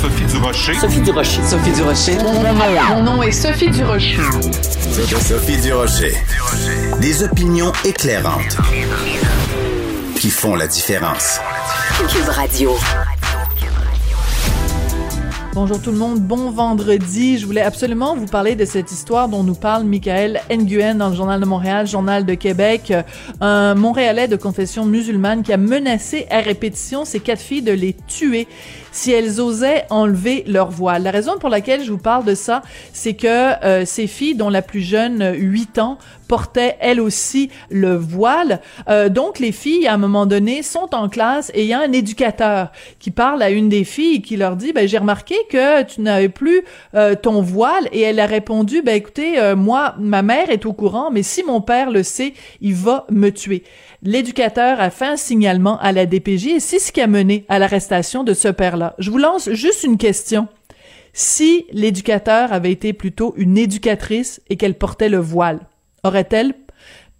Sophie Durocher. Sophie Durocher. Sophie Durocher. Mon nom est Sophie Durocher. Sophie Durocher. Des opinions éclairantes qui font la différence. Cube Radio. Bonjour tout le monde, bon vendredi. Je voulais absolument vous parler de cette histoire dont nous parle Michael Nguyen dans le Journal de Montréal, Journal de Québec, un Montréalais de confession musulmane qui a menacé à répétition ses quatre filles de les tuer si elles osaient enlever leur voile. La raison pour laquelle je vous parle de ça, c'est que euh, ces filles, dont la plus jeune, 8 ans, portaient elles aussi le voile. Euh, donc les filles, à un moment donné, sont en classe et il y a un éducateur qui parle à une des filles et qui leur dit, ben j'ai remarqué que tu n'avais plus euh, ton voile et elle a répondu, ben écoutez, euh, moi, ma mère est au courant, mais si mon père le sait, il va me tuer. L'éducateur a fait un signalement à la DPJ et c'est ce qui a mené à l'arrestation de ce père-là. Je vous lance juste une question. Si l'éducateur avait été plutôt une éducatrice et qu'elle portait le voile, aurait-elle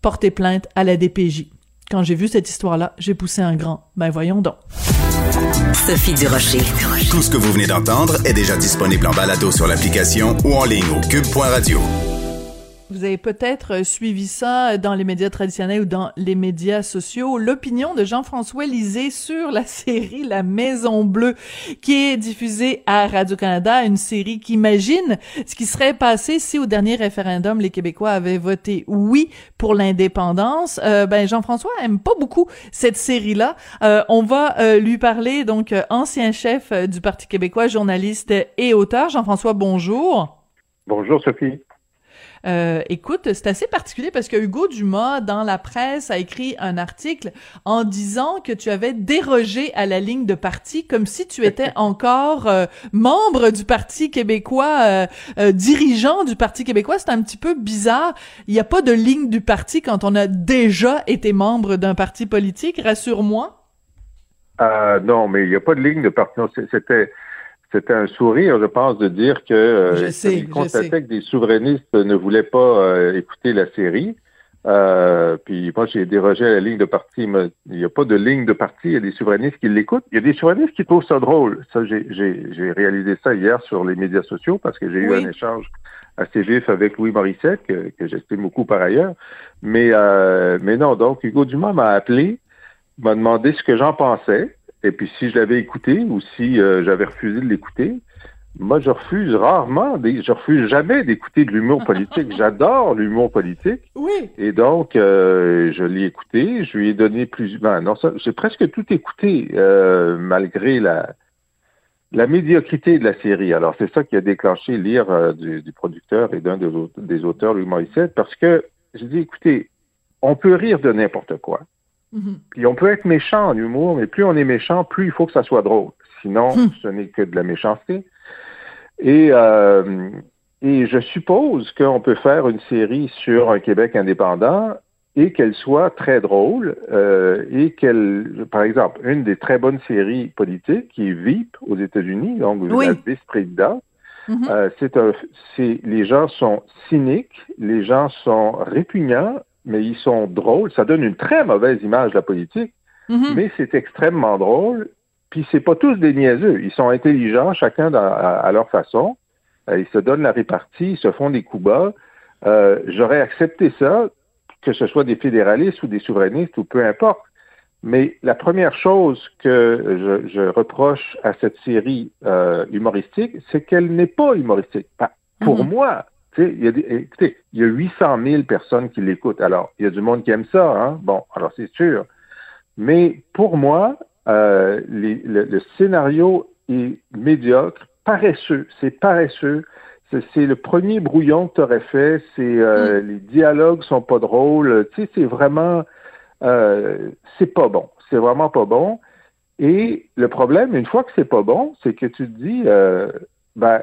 porté plainte à la DPJ? Quand j'ai vu cette histoire-là, j'ai poussé un grand. Ben voyons donc. Sophie Durocher. Tout ce que vous venez d'entendre est déjà disponible en balado sur l'application ou en ligne au cube.radio. Vous avez peut-être euh, suivi ça dans les médias traditionnels ou dans les médias sociaux. L'opinion de Jean-François Lisée sur la série La Maison Bleue, qui est diffusée à Radio-Canada, une série qui imagine ce qui serait passé si au dernier référendum, les Québécois avaient voté oui pour l'indépendance. Euh, ben, Jean-François aime pas beaucoup cette série-là. Euh, on va euh, lui parler, donc, ancien chef du Parti québécois, journaliste et auteur. Jean-François, bonjour. Bonjour, Sophie. Euh, écoute, c'est assez particulier parce que Hugo Dumas, dans la presse, a écrit un article en disant que tu avais dérogé à la ligne de parti comme si tu étais encore euh, membre du Parti québécois, euh, euh, dirigeant du Parti québécois. C'est un petit peu bizarre. Il n'y a pas de ligne du parti quand on a déjà été membre d'un parti politique, rassure-moi. non, mais il n'y a pas de ligne de parti. C'était c'était un sourire, je pense, de dire que euh, il constatait que des souverainistes ne voulaient pas euh, écouter la série. Euh, puis moi, j'ai dérogé à la ligne de parti. il n'y a pas de ligne de parti. Il y a des souverainistes qui l'écoutent. Il y a des souverainistes qui trouvent ça drôle. Ça, j'ai réalisé ça hier sur les médias sociaux parce que j'ai eu un échange assez vif avec Louis Morissette, que, que j'estime beaucoup par ailleurs. Mais, euh, mais non, donc Hugo Dumas m'a appelé, m'a demandé ce que j'en pensais. Et puis si je l'avais écouté ou si euh, j'avais refusé de l'écouter, moi je refuse rarement, des, je refuse jamais d'écouter de l'humour politique. J'adore l'humour politique. Oui. Et donc euh, je l'ai écouté, je lui ai donné plus. Ben, non, ça, j'ai presque tout écouté euh, malgré la la médiocrité de la série. Alors c'est ça qui a déclenché lire du, du, producteur et d'un des, des auteurs, Louis Morissette, parce que j'ai dit écoutez, on peut rire de n'importe quoi. Mhm. Puis on peut être méchant en humour, mais plus on est méchant, plus il faut que ça soit drôle. Sinon, Hmm. ce n'est que de la méchanceté. Et, euh, et je suppose qu'on peut faire une série sur un Québec indépendant et qu'elle soit très drôle euh, et qu'elle, par exemple, une des très bonnes séries politiques qui est VIP aux États-Unis, donc vous Oui. êtes vice-président, Mhm. euh, c'est un, c'est, les gens sont cyniques, les gens sont répugnants, mais ils sont drôles. Ça donne une très mauvaise image de la politique, Mhm. mais c'est extrêmement drôle. Puis c'est pas tous des niaiseux. Ils sont intelligents, chacun dans- à, à leur façon. Euh, ils se donnent la répartie, ils se font des coups bas. Euh, J'aurais accepté ça, que ce soit des fédéralistes ou des souverainistes ou peu importe. Mais la première chose que je, je reproche à cette série euh, humoristique, c'est qu'elle n'est pas humoristique. Pas- Pour Mhm. moi, il y a des, écoutez, il y a 800 000 personnes qui l'écoutent. Alors, il y a du monde qui aime ça, hein? Bon, alors c'est sûr. Mais pour moi, euh, les- le, le scénario est médiocre, paresseux. C'est paresseux. C'est- C'est le premier brouillon que tu aurais fait. C'est euh, les dialogues sont pas drôles. Tu sais, c'est vraiment, euh, c'est pas bon. C'est vraiment pas bon. Et le problème, une fois que c'est pas bon, c'est que tu te dis, euh, ben,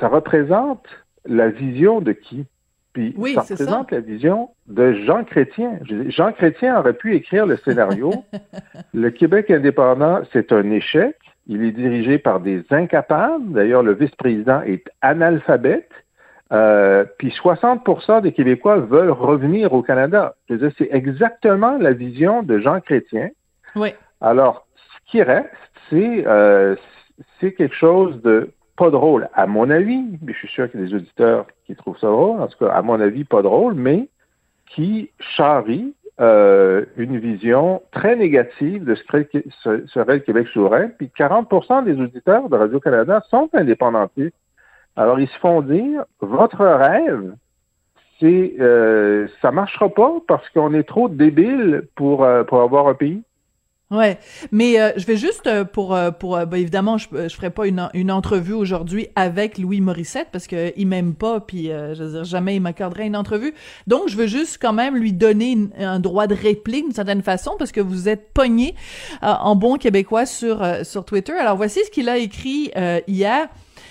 ça représente la vision de qui? Puis ça représente la vision de Jean Chrétien. Jean Chrétien aurait pu écrire le scénario. le Québec indépendant, c'est un échec. Il est dirigé par des incapables. D'ailleurs, le vice-président est analphabète. Euh, puis 60% des Québécois veulent revenir au Canada. c'est exactement la vision de Jean Chrétien. Oui. Alors, ce qui reste, c'est euh, c'est quelque chose de pas drôle, à mon avis, mais je suis sûr qu'il y a des auditeurs qui trouvent ça drôle, en tout cas, à mon avis, pas drôle, mais qui charrie euh, une vision très négative de ce que serait le Québec souverain, puis 40% des auditeurs de Radio-Canada sont indépendantistes. Alors, ils se font dire, votre rêve, c'est euh, ça marchera pas parce qu'on est trop débile pour, euh, pour avoir un pays. Ouais, mais euh, je vais juste euh, pour euh, pour ben, évidemment je je ferai pas une une entrevue aujourd'hui avec Louis Morissette parce que il m'aime pas puis je veux dire jamais il m'accorderait une entrevue. Donc je veux juste quand même lui donner un droit de réplique d'une certaine façon parce que vous êtes pogné en bon québécois sur sur Twitter. Alors voici ce qu'il a écrit hier.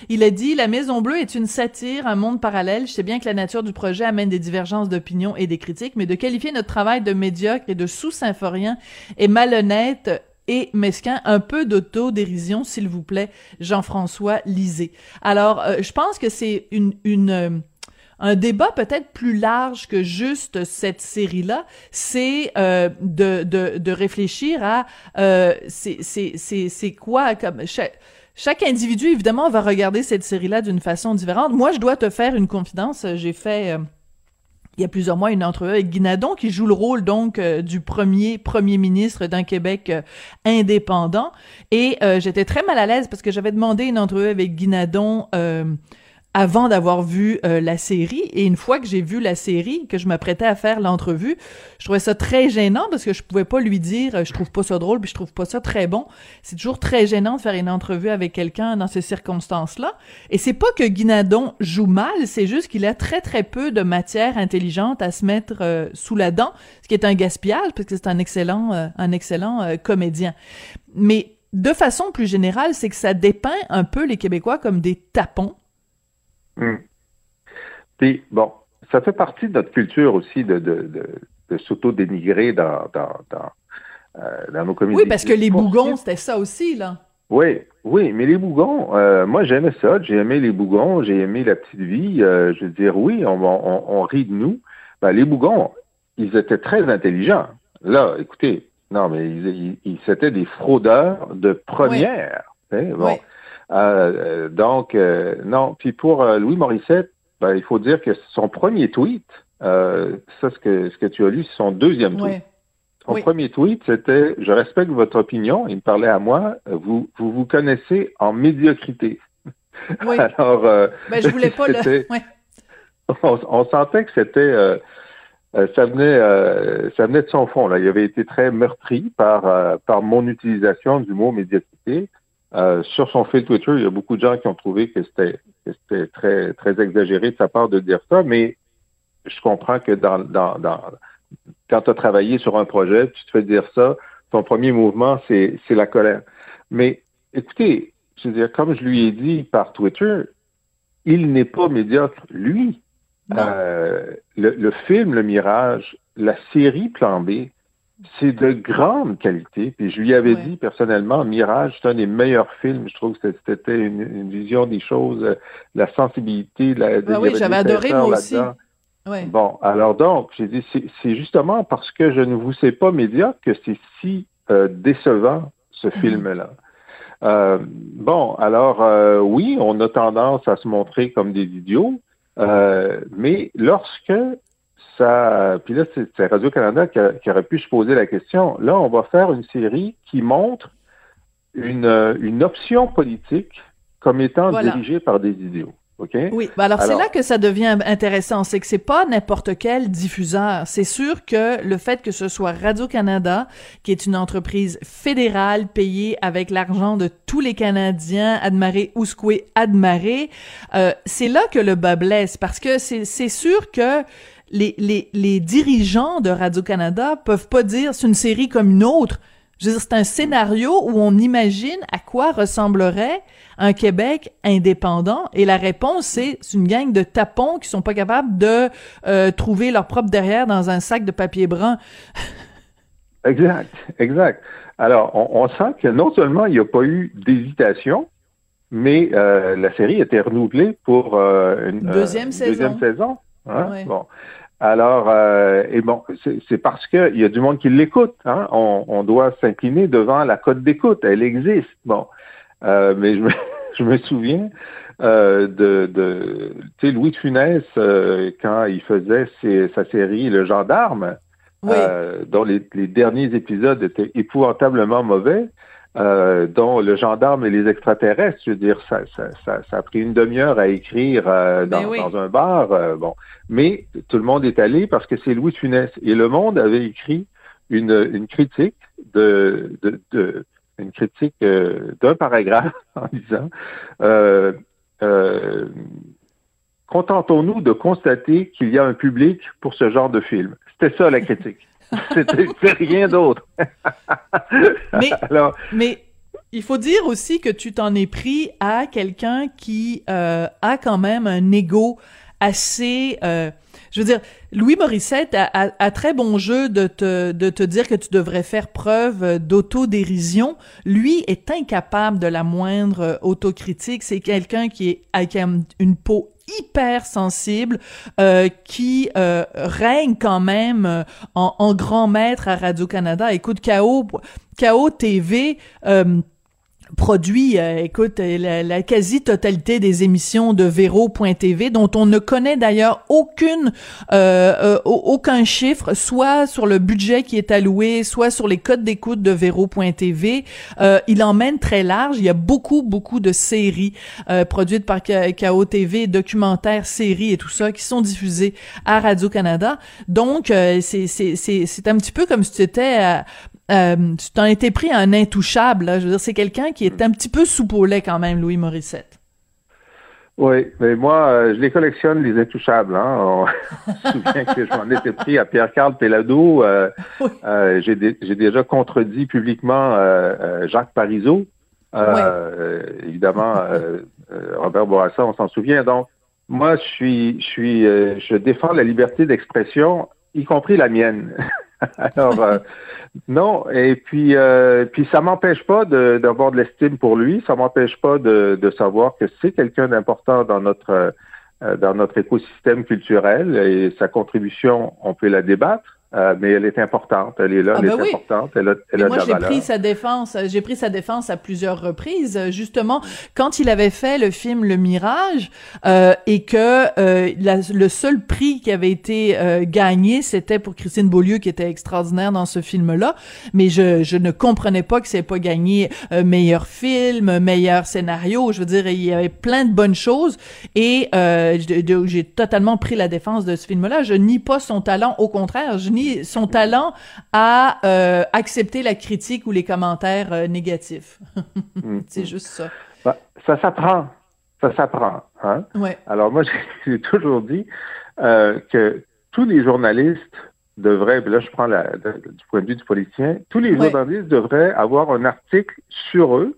Il a dit La Maison Bleue est une satire, un monde parallèle. Je sais bien que la nature du projet amène des divergences d'opinion et des critiques, mais de qualifier notre travail de médiocre et de sous-symphorien est malhonnête et mesquin, un peu d'autodérision, s'il vous plaît, Jean-François Lisée. Alors, euh, je pense que c'est une, une euh, un débat peut-être plus large que juste cette série-là, c'est euh, de, de, de réfléchir à euh, c'est quoi comme chaque individu, évidemment, va regarder cette série-là d'une façon différente. Moi, je dois te faire une confidence. J'ai fait, euh, il y a plusieurs mois, une entrevue avec Guinadon, qui joue le rôle, donc, euh, du premier premier ministre d'un Québec euh, indépendant. Et j'étais très mal à l'aise parce que j'avais demandé une entrevue avec Guinadon avant d'avoir vu euh, la série. Et une fois que j'ai vu la série, que je m'apprêtais à faire l'entrevue, je trouvais ça très gênant parce que je pouvais pas lui dire euh, je trouve pas ça drôle puis je trouve pas ça très bon. C'est toujours très gênant de faire une entrevue avec quelqu'un dans ces circonstances-là. Et c'est pas que Guinadon joue mal, c'est juste qu'il a très très peu de matière intelligente à se mettre euh, sous la dent, ce qui est un gaspillage parce que c'est un excellent un excellent comédien. Mais de façon plus générale, c'est que ça dépeint un peu les Québécois comme des tapons Hmm. Puis, bon, ça fait partie de notre culture aussi de, de, de, s'auto-dénigrer dans, dans, dans, euh, dans, nos communautés. Oui, parce que les bougons, c'était ça aussi, là. Oui, oui, mais les bougons, euh, moi j'aimais ça, j'ai aimé les bougons, j'ai aimé la petite vie. Euh, je veux dire, oui, on, on, on rit de nous. Ben, les bougons, ils étaient très intelligents. Là, écoutez, non, mais ils, ils, c'était des fraudeurs de première. Hein, bon. Euh, donc, euh, non. Puis pour euh, Louis Morissette, ben, il faut dire que son premier tweet, ça, ce que, ce que tu as lu, c'est son deuxième tweet. Son premier tweet, c'était Je respecte votre opinion. Il me parlait à moi. Vous vous, vous connaissez en médiocrité. Oui. Alors, ben, je voulais pas le. On, sentait que c'était. ça venait, ça venait de son fond. Là, il avait été très meurtri par par mon utilisation du mot médiocrité. Euh, sur son fil Twitter, il y a beaucoup de gens qui ont trouvé que c'était c'était très très exagéré de sa part de dire ça, mais je comprends que dans, dans, dans quand tu as travaillé sur un projet, tu te fais dire ça, ton premier mouvement, c'est la colère. Mais écoutez, je veux dire, comme je lui ai dit par Twitter, il n'est pas médiocre, lui. Euh, le, le, film Le Mirage, la série Plan B, c'est de grande qualité. Puis je lui avais dit personnellement, Mirage, c'est un des meilleurs films. Je trouve que c'était une, vision des choses, euh, la sensibilité. La, ah oui, j'avais adoré moi aussi. Bon, alors donc, j'ai dit, c'est justement parce que je ne vous sais pas médiocre que c'est si euh, décevant, ce mhm. film-là. Euh, bon, alors oui, on a tendance à se montrer comme des idiots, mais lorsque ça. Puis là, c'est Radio-Canada qui, aurait pu se poser la question. Là, on va faire une série qui montre une, une option politique comme étant dirigée par des idiots. Okay? Oui, ben alors, c'est là que ça devient intéressant, c'est que c'est pas n'importe quel diffuseur. C'est sûr que le fait que ce soit Radio-Canada, qui est une entreprise fédérale payée avec l'argent de tous les Canadiens, admaré Ouskoué, admaré, euh, c'est là que le bas blesse, parce que c'est sûr que les, les, les dirigeants de Radio-Canada peuvent pas dire c'est une série comme une autre. Je veux dire, c'est un scénario où on imagine à quoi ressemblerait un Québec indépendant et la réponse c'est une gang de tapons qui sont pas capables de euh, trouver leur propre derrière dans un sac de papier brun. exact, exact. Alors, on, sent que non seulement il n'y a pas eu d'hésitation, mais euh, la série a été renouvelée pour euh, une deuxième saison. Deuxième saison. Hein? Bon. Alors, et bon, c'est parce qu'il y a du monde qui l'écoute. Hein? On, on, doit s'incliner devant la cote d'écoute. Elle existe. Bon, euh, mais je me, je me souviens euh, de, de tu sais, Louis de Funès, euh, quand il faisait sa série Le Gendarme, euh, dont les, les, derniers épisodes étaient épouvantablement mauvais, euh, dont Le Gendarme et les extraterrestres, je veux dire, ça, ça, ça, ça a pris une demi-heure à écrire dans, dans, un bar, bon. Mais tout le monde est allé parce que c'est Louis Funès. Et Le Monde avait écrit une, une critique de, de, de une critique euh, d'un paragraphe en disant euh, euh, Contentons-nous de constater qu'il y a un public pour ce genre de film. C'était ça la critique. C'était rien d'autre. mais, mais il faut dire aussi que tu t'en es pris à quelqu'un qui a quand même un ego assez je veux dire, Louis Morissette a, très bon jeu de te, de te dire que tu devrais faire preuve d'autodérision. Lui est incapable de la moindre autocritique. C'est quelqu'un qui est avec une peau hyper sensible, euh, qui euh, règne quand même euh, en, grand maître à Radio-Canada. Écoute, KO, KO TV produit, euh, écoute, euh, la, quasi-totalité des émissions de Véro.tv, dont on ne connaît d'ailleurs aucune, euh, aucun chiffre, soit sur le budget qui est alloué, soit sur les codes d'écoute de Véro.tv. il emmène très large. Il y a beaucoup, beaucoup de séries produites par KO TV, documentaires, séries et tout ça qui sont diffusées à Radio-Canada. Donc, c'est un petit peu comme si tu étais euh, tu t'en étais pris à un intouchable. Je veux dire, c'est quelqu'un qui est un petit peu lait quand même, Louis Morissette. Oui, mais moi, euh, je les collectionne, les intouchables. Hein. On, se souvient que je m'en étais pris à Pierre-Carl Pellado. Euh, j'ai, déjà contredit publiquement Jacques Parizeau. Évidemment, Robert Bourassa, on s'en souvient. Donc, moi, je suis, je suis, je défends la liberté d'expression, y compris la mienne. Alors, euh, non, et puis, euh, puis ça m'empêche pas d'avoir de, l'estime pour lui, ça m'empêche pas de, savoir que c'est quelqu'un d'important dans notre euh, dans notre écosystème culturel et sa contribution, on peut la débattre. Euh, mais elle est importante, elle est là, elle ah, ben est importante, elle a, elle a moi, j'ai pris sa défense, j'ai pris sa défense à plusieurs reprises, justement quand il avait fait le film Le Mirage euh, et que euh, le seul prix qui avait été euh, gagné, c'était pour Christine Beaulieu qui était extraordinaire dans ce film-là, mais je, je ne comprenais pas que c'est pas gagné euh, meilleur film, meilleur scénario. Je veux dire, il y avait plein de bonnes choses. Et j'ai totalement pris la défense de ce film-là. Je nie pas son talent, au contraire, je nie son talent à euh, accepter la critique ou les commentaires euh, négatifs. Mm-hmm. C'est juste ça. Bah, ça s'apprend. Ça s'apprend. Hein? Alors moi, j'ai toujours dit euh, que tous les journalistes devraient, là je prends la, du point de vue du politicien, tous les journalistes devraient avoir un article sur eux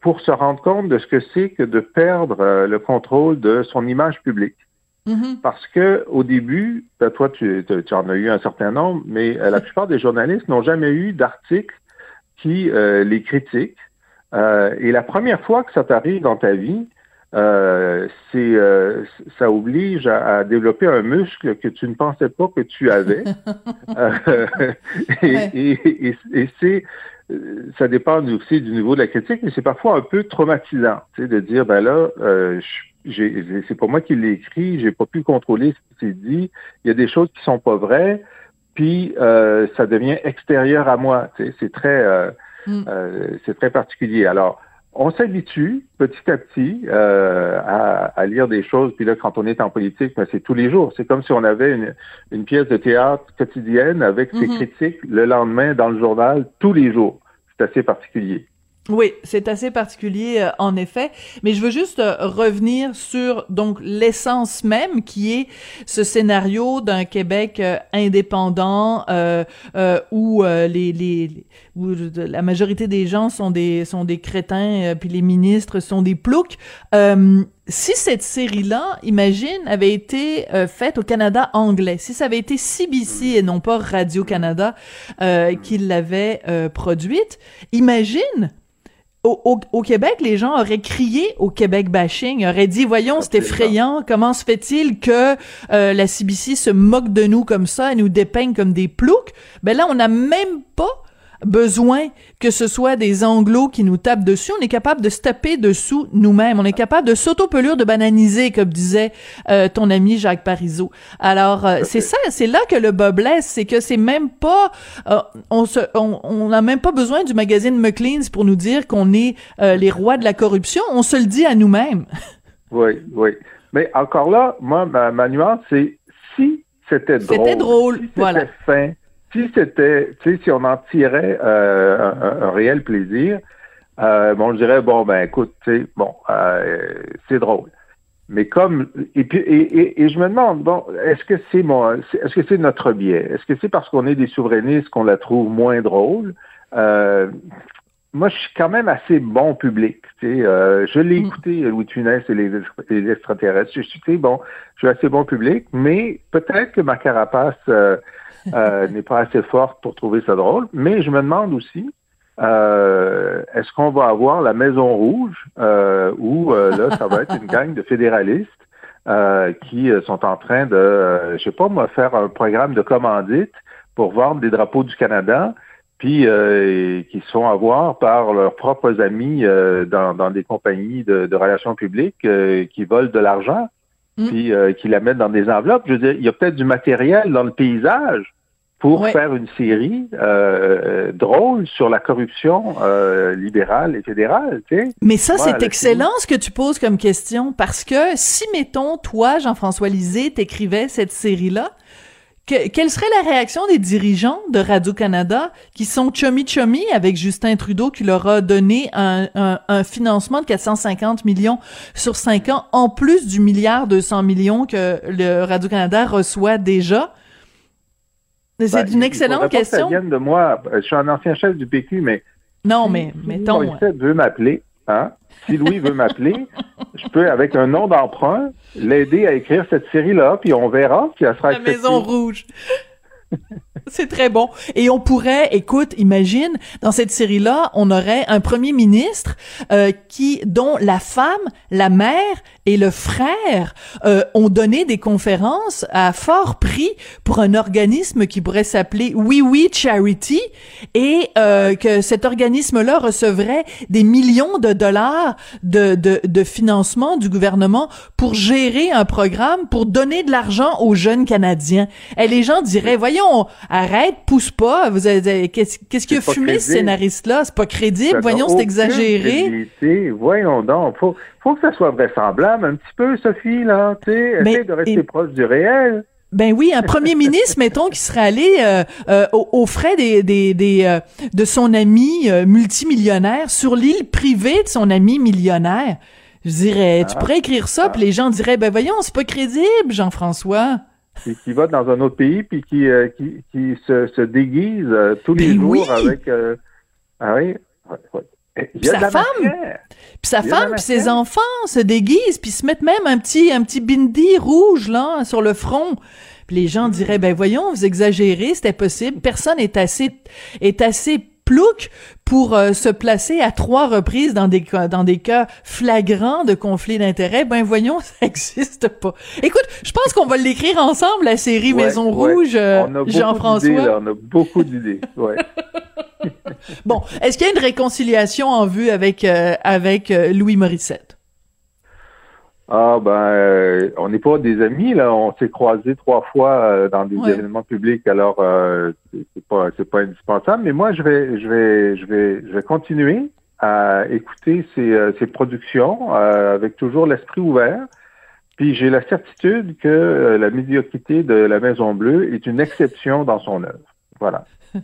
pour se rendre compte de ce que c'est que de perdre le contrôle de son image publique. Mm-hmm. Parce que au début, ben, toi, tu, tu, en as eu un certain nombre, mais euh, la plupart des journalistes n'ont jamais eu d'articles qui euh, les critiquent. Euh, et la première fois que ça t'arrive dans ta vie, c'est ça oblige à, développer un muscle que tu ne pensais pas que tu avais. et, et, et c'est ça dépend aussi du niveau de la critique, mais c'est parfois un peu traumatisant, tu sais, de dire ben là, je c'est pas moi qui l'ai écrit, j'ai pas pu contrôler ce qui s'est dit. Il y a des choses qui sont pas vraies, puis euh, ça devient extérieur à moi. C'est très, euh, mm. euh, c'est très particulier. Alors, on s'habitue petit à petit à, à, lire des choses. Puis là, quand on est en politique, ben, c'est tous les jours. C'est comme si on avait une, une, pièce de théâtre quotidienne avec ses mm-hmm. critiques le lendemain dans le journal tous les jours. C'est assez particulier. Oui, c'est assez particulier euh, en effet, mais je veux juste euh, revenir sur donc l'essence même qui est ce scénario d'un Québec euh, indépendant où les, les où la majorité des gens sont des sont des crétins puis les ministres sont des ploucs. si cette série-là, imagine, avait été faite au Canada anglais, si ça avait été CBC et non pas Radio Canada qui l'avait produite, imagine au, Québec, les gens auraient crié au Québec bashing, auraient dit voyons, c'est effrayant, comment se fait-il que euh, la CBC se moque de nous comme ça et nous dépeigne comme des ploucs? Ben là, on n'a même pas besoin que ce soit des anglos qui nous tapent dessus. On est capable de se taper dessous nous-mêmes. On est capable de s'auto-pelure, de bananiser, comme disait euh, ton ami Jacques Parizeau. Alors, euh, c'est ça, c'est là que le bas blesse, c'est que c'est même pas, euh, on se, on n'a même pas besoin du magazine McLean's pour nous dire qu'on est les rois de la corruption. On se le dit à nous-mêmes. Oui, oui. Mais encore là, moi, ma, nuance, c'est si c'était drôle. C'était drôle, si voilà. fin, si c'était, tu sais, si on en tirait euh, un, réel plaisir, euh, bon, je dirais, bon, ben, écoute, tu sais, bon, euh, c'est drôle. Mais comme, et puis, et, et, je me demande, bon, est-ce que c'est mon, est-ce que c'est notre biais? Est-ce que c'est parce qu'on est des souverainistes qu'on la trouve moins drôle? Euh, moi, je suis quand même assez bon public. Tu sais, euh, je l'ai mm. écouté, Louis Funès et les, les extraterrestres. Je suis, bon, je suis assez bon public, mais peut-être que ma carapace euh, euh, n'est pas assez forte pour trouver ça drôle. Mais je me demande aussi, euh, est-ce qu'on va avoir la Maison Rouge euh, où là, ça va être une gang de fédéralistes qui sont en train de, je sais pas moi, faire un programme de commandite pour vendre des drapeaux du Canada, puis qui se font avoir par leurs propres amis dans, des compagnies de, relations publiques qui volent de l'argent. Mm. puis qui la mettent dans des enveloppes. Je veux dire, il y a peut-être du matériel dans le paysage pour faire une série euh, drôle sur la corruption euh, libérale et fédérale. Tu sais. Mais ça, c'est excellent ce que tu poses comme question, parce que si, mettons, toi, Jean-François Lisée, t'écrivais cette série-là, quelle serait la réaction des dirigeants de Radio-Canada qui sont chummy-chummy avec Justin Trudeau qui leur a donné un, un, un, financement de 450 millions sur cinq ans, en plus du milliard 200 millions que le Radio-Canada reçoit déjà? C'est ben, une excellente question. ça de moi. Je suis un ancien chef du PQ, mais. Non, mais mettons. Si veut m'appeler, hein? Si Louis veut m'appeler, je peux, avec un nom d'emprunt, l'aider à écrire cette série-là, puis on verra si elle sera La Maison Rouge. C'est très bon. Et on pourrait, écoute, imagine, dans cette série-là, on aurait un premier ministre euh, qui, dont la femme, la mère et le frère euh, ont donné des conférences à fort prix pour un organisme qui pourrait s'appeler Oui Oui Charity et euh, que cet organisme-là recevrait des millions de dollars de, de, de financement du gouvernement pour gérer un programme, pour donner de l'argent aux jeunes Canadiens. Et les gens diraient, voyons, arrête, pousse pas. Vous avez, qu'est-ce, qu'est-ce qui a fumé ce scénariste-là? C'est pas crédible. Voyons, c'est exagéré. Voyons donc. Faut, faut que ça soit vraisemblable un petit peu, Sophie, là. Tu sais, de rester proche du réel. Ben oui, un premier ministre, mettons, qui serait allé euh, euh, aux, frais des, des, des euh, de son ami multimillionnaire sur l'île privée de son ami millionnaire. Je dirais, tu ah. pourrais écrire ça, puis les gens diraient, ben voyons, c'est pas crédible, Jean-François puis qui va dans un autre pays, puis qui, euh, qui, qui se, se déguise euh, tous les ben jours avec... Euh, ah oui, Puis sa femme, puis sa femme, puis ses enfants se déguisent, puis se mettent même un petit, un petit bindi rouge là sur le front. Puis les gens diraient, ben voyons, vous exagérez, c'était possible. Personne est assez, est assez plouc pour euh, se placer à trois reprises dans des cas, dans des cas flagrants de conflit d'intérêts, ben voyons, ça n'existe pas. Écoute, je pense qu'on va l'écrire ensemble, la série Maison Rouge, euh, Jean-François. On a beaucoup d'idées, ouais. bon, est-ce qu'il y a une réconciliation en vue avec, euh, avec Louis Morissette? Ah ben, euh, on n'est pas des amis là. On s'est croisés trois fois euh, dans des événements publics. Alors euh, c'est pas c'est pas indispensable. Mais moi je vais je vais je vais je vais continuer à écouter ces, ces productions avec toujours l'esprit ouvert. Puis j'ai la certitude que la médiocrité de la Maison Bleue est une exception dans son œuvre. Voilà.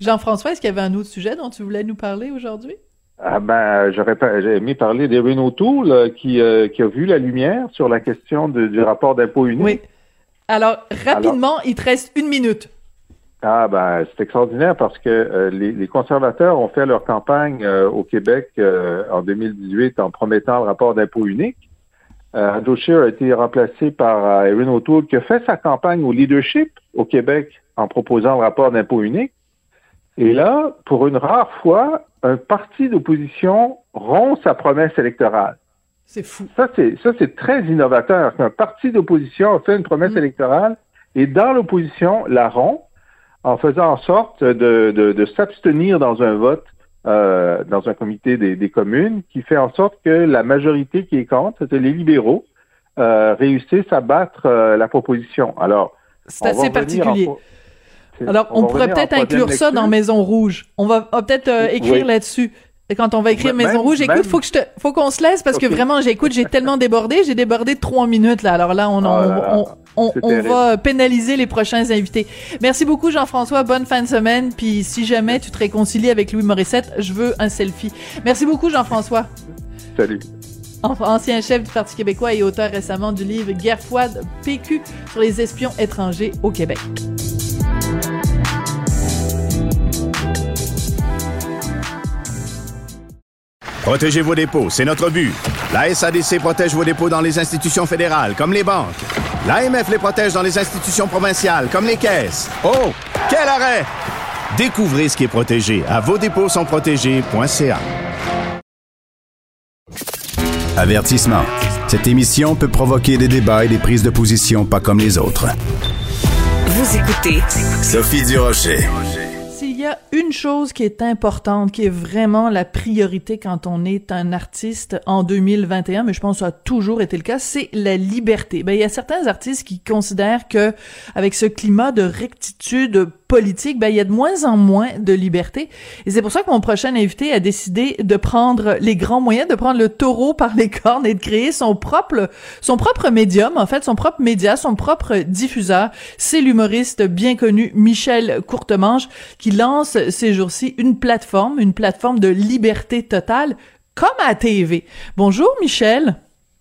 Jean-François, est-ce qu'il y avait un autre sujet dont tu voulais nous parler aujourd'hui? Ah ben, j'aurais aimé parler d'Erin O'Toole qui, qui a vu la lumière sur la question du rapport d'impôt unique. Oui. Alors, rapidement, il te reste une minute. Ah ben, c'est extraordinaire parce que les, conservateurs ont fait leur campagne au Québec en 2018 en promettant le rapport d'impôt unique. Euh, Andrew a été remplacé par euh, Erin O'Toole, qui a fait sa campagne au leadership au Québec en proposant le rapport d'impôt unique. Et là, pour une rare fois, un parti d'opposition rompt sa promesse électorale. C'est fou. Ça, c'est, ça, c'est très innovateur. Un parti d'opposition a fait une promesse mm. électorale et dans l'opposition la rompt en faisant en sorte de, de, de s'abstenir dans un vote euh, dans un comité des, communes qui fait en sorte que la majorité qui est contre, c'est les libéraux, euh, réussissent à battre euh, la proposition. Alors, c'est assez particulier. Alors, on, pourrait peut-être inclure ça dans Maison Rouge. On va, peut-être euh, écrire là-dessus. Et quand on va écrire Maison Rouge, écoute, faut que je te, faut qu'on se laisse parce que vraiment, j'écoute, j'ai tellement débordé, j'ai débordé de trois minutes là. Alors là, on, oh on, on, va pénaliser les prochains invités. Merci beaucoup Jean-François, bonne fin de semaine. Puis si jamais tu te réconcilies avec Louis Morissette, je veux un selfie. Merci beaucoup Jean-François. Salut. Ancien chef du Parti québécois et auteur récemment du livre Guerre froide PQ sur les espions étrangers au Québec. Protégez vos dépôts, c'est notre but. La SADC protège vos dépôts dans les institutions fédérales, comme les banques. L'AMF les protège dans les institutions provinciales, comme les caisses. Oh, quel arrêt! Découvrez ce qui est protégé à vos dépôts sont protégés.ca. Avertissement. Cette émission peut provoquer des débats et des prises de position pas comme les autres. Vous écoutez Sophie Durocher y a une chose qui est importante, qui est vraiment la priorité quand on est un artiste en 2021, mais je pense que ça a toujours été le cas, c'est la liberté. Ben, il y a certains artistes qui considèrent que, avec ce climat de rectitude politique, ben, il y a de moins en moins de liberté. Et c'est pour ça que mon prochain invité a décidé de prendre les grands moyens, de prendre le taureau par les cornes et de créer son propre, son propre médium, en fait, son propre média, son propre diffuseur. C'est l'humoriste bien connu Michel Courtemanche qui lance ces jours-ci une plateforme, une plateforme de liberté totale, comme à TV. Bonjour Michel.